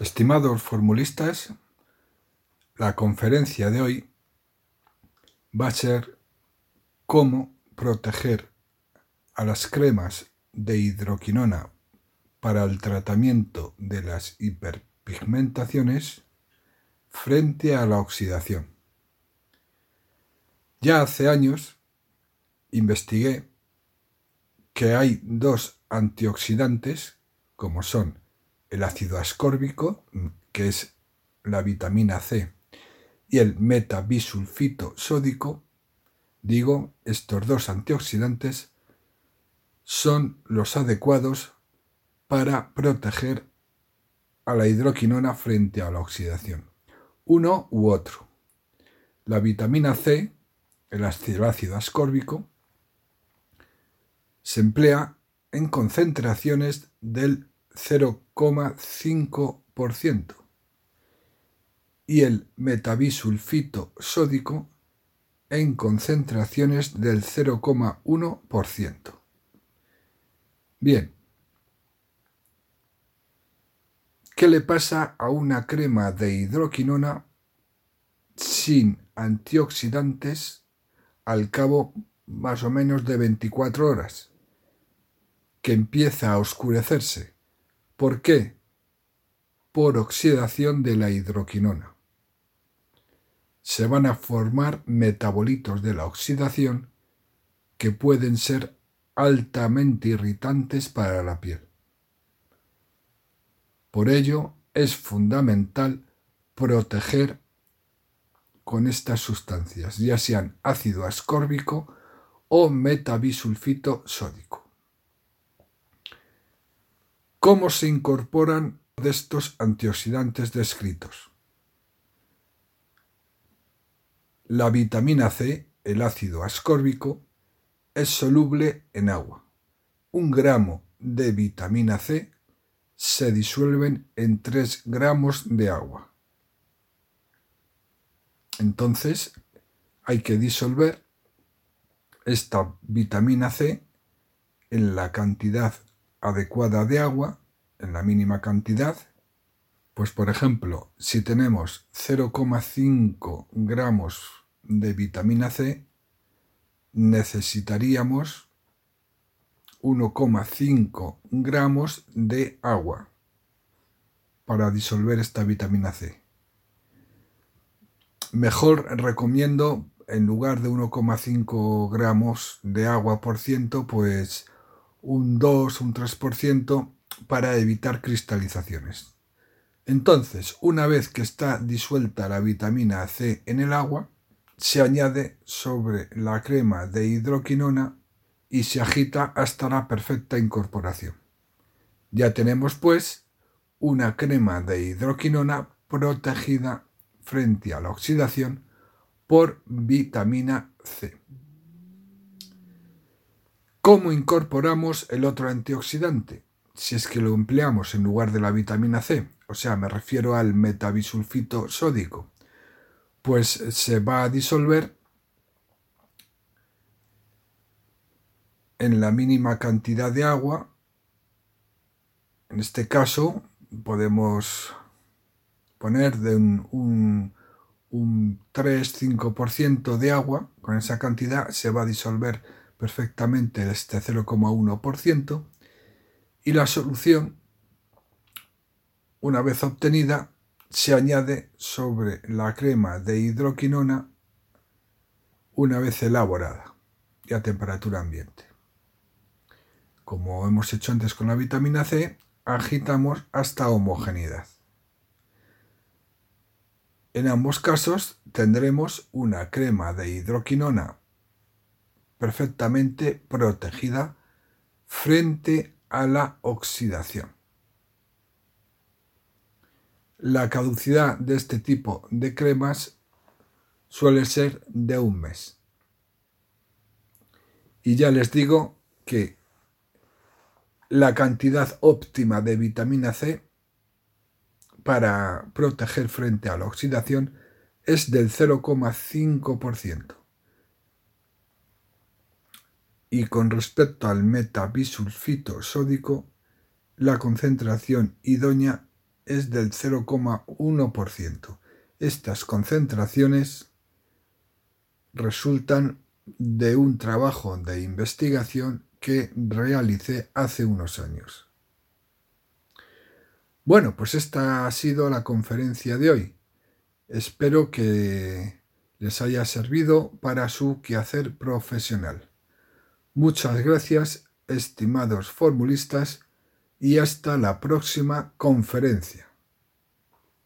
Estimados formulistas, la conferencia de hoy va a ser cómo proteger a las cremas de hidroquinona para el tratamiento de las hiperpigmentaciones frente a la oxidación. Ya hace años investigué que hay dos antioxidantes como son el ácido ascórbico, que es la vitamina C, y el metabisulfito sódico, digo, estos dos antioxidantes son los adecuados para proteger a la hidroquinona frente a la oxidación. Uno u otro. La vitamina C, el ácido ascórbico, se emplea en concentraciones del 0,5% y el metabisulfito sódico en concentraciones del 0,1%. Bien, ¿qué le pasa a una crema de hidroquinona sin antioxidantes al cabo más o menos de 24 horas? Que empieza a oscurecerse ¿Por qué? Por oxidación de la hidroquinona. Se van a formar metabolitos de la oxidación que pueden ser altamente irritantes para la piel. Por ello es fundamental proteger con estas sustancias, ya sean ácido ascórbico o metabisulfito sódico. ¿Cómo se incorporan de estos antioxidantes descritos? La vitamina C, el ácido ascórbico, es soluble en agua. Un gramo de vitamina C se disuelven en 3 gramos de agua. Entonces hay que disolver esta vitamina C en la cantidad adecuada de agua en la mínima cantidad, pues por ejemplo, si tenemos 0,5 gramos de vitamina C, necesitaríamos 1,5 gramos de agua para disolver esta vitamina C. Mejor recomiendo, en lugar de 1,5 gramos de agua por ciento, pues un 2, un 3% para evitar cristalizaciones. Entonces, una vez que está disuelta la vitamina C en el agua, se añade sobre la crema de hidroquinona y se agita hasta la perfecta incorporación. Ya tenemos pues una crema de hidroquinona protegida frente a la oxidación por vitamina C. ¿Cómo incorporamos el otro antioxidante? Si es que lo empleamos en lugar de la vitamina C, o sea, me refiero al metabisulfito sódico, pues se va a disolver en la mínima cantidad de agua. En este caso podemos poner de un, un, un 3-5% de agua, con esa cantidad se va a disolver perfectamente este 0,1% y la solución, una vez obtenida, se añade sobre la crema de hidroquinona una vez elaborada y a temperatura ambiente. Como hemos hecho antes con la vitamina C, agitamos hasta homogeneidad. En ambos casos tendremos una crema de hidroquinona perfectamente protegida frente a la oxidación. La caducidad de este tipo de cremas suele ser de un mes. Y ya les digo que la cantidad óptima de vitamina C para proteger frente a la oxidación es del 0,5%. Y con respecto al metabisulfito sódico, la concentración idónea es del 0,1%. Estas concentraciones resultan de un trabajo de investigación que realicé hace unos años. Bueno, pues esta ha sido la conferencia de hoy. Espero que les haya servido para su quehacer profesional. Muchas gracias, estimados formulistas, y hasta la próxima conferencia.